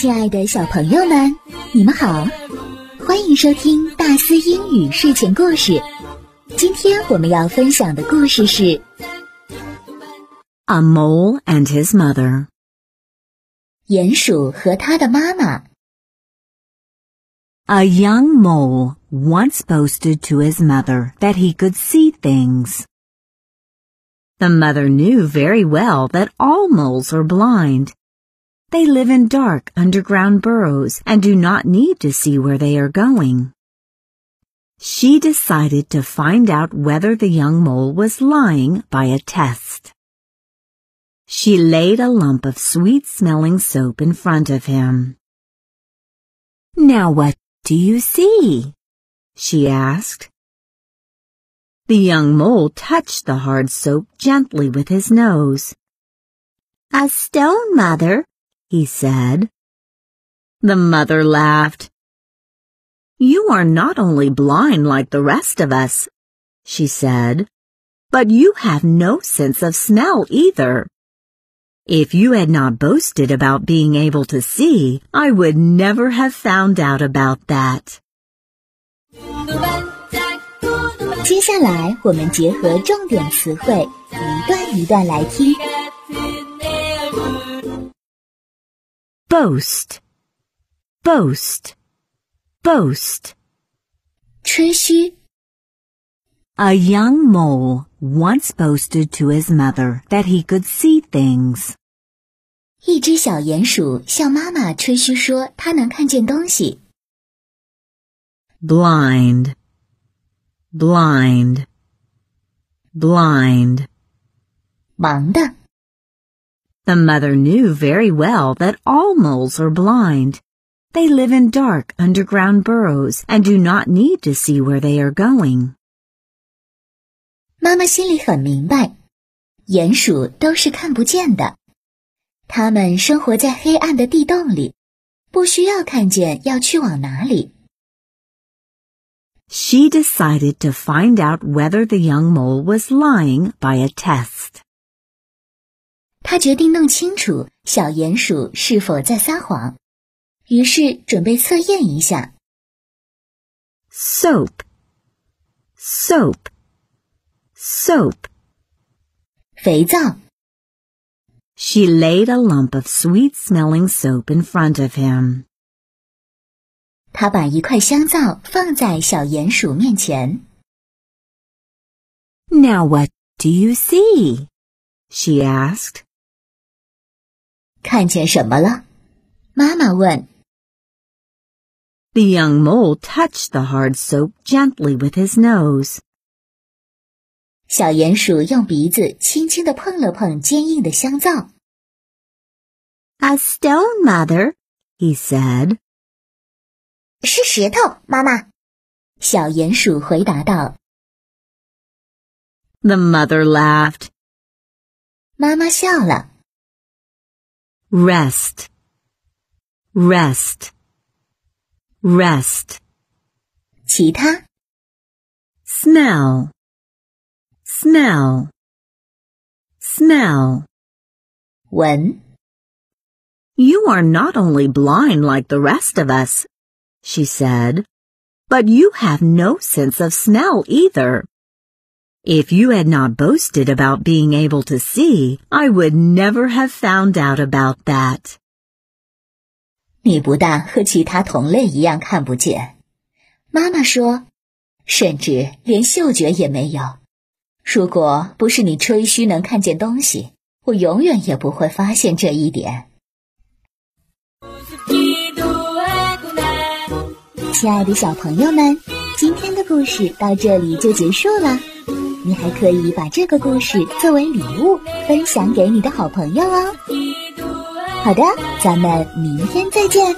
亲爱的小朋友们，你们好，欢迎收听大思英语睡前故事。今天我们要分享的故事是《A Mole and His Mother》。鼹鼠和他的妈妈。A young mole once boasted to his mother that he could see things. The mother knew very well that all moles are blind. they live in dark underground burrows and do not need to see where they are going. She decided to find out whether the young mole was lying by a test. She laid a lump of sweet-smelling soap in front of him. Now what do you see? she asked. The young mole touched the hard soap gently with his nose. A stone, mother, he said. The mother laughed. You are not only blind like the rest of us, she said, but you have no sense of smell either. If you had not boasted about being able to see, I would never have found out about that. 接下来，我们结合重点词汇，一段一段来听。 boast, boast, boast. 吹嘘。A young mole once boasted to his mother that he could see things. 一只小鼹鼠向妈妈吹嘘说，它能看见东西。Blind, blind, blind. 盲的。 the mother knew very well that all moles are blind. They live in dark underground burrows and do not need to see where they are going. 妈妈心里很明白，鼹鼠都是看不见的，它们生活在黑暗的地洞里，不需要看见要去往哪里。She decided to find out whether the young mole was lying by a test. 他决定弄清楚小鼹鼠是否在撒谎，于是准备测验一下。Soap, soap, soap. 肥皂。She laid a lump of sweet-smelling soap in front of him. 她把一块香皂放在小鼹鼠面前。Now what do you see? She asked. 看见什么了？妈妈问。The young mole touched the hard soap gently with his nose. 小鼹鼠用鼻子轻轻地碰了碰坚硬的香皂。A stone, mother, he said. 是石头，妈妈。小鼹鼠回答道。The mother laughed. 妈妈笑了。 rest, rest, rest. 其他 smell, smell, smell. 闻 You are not only blind like the rest of us, she said, but you have no sense of smell either. If you had not boasted about being able to see, I would never have found out about that. 你不但和其他同类一样看不见，妈妈说，甚至连嗅觉也没有。如果不是你吹嘘能看见东西，我永远也不会发现这一点。亲爱的小朋友们，今天的故事到这里就结束了。你还可以把这个故事作为礼物分享给你的好朋友哦。好的，咱们明天再见。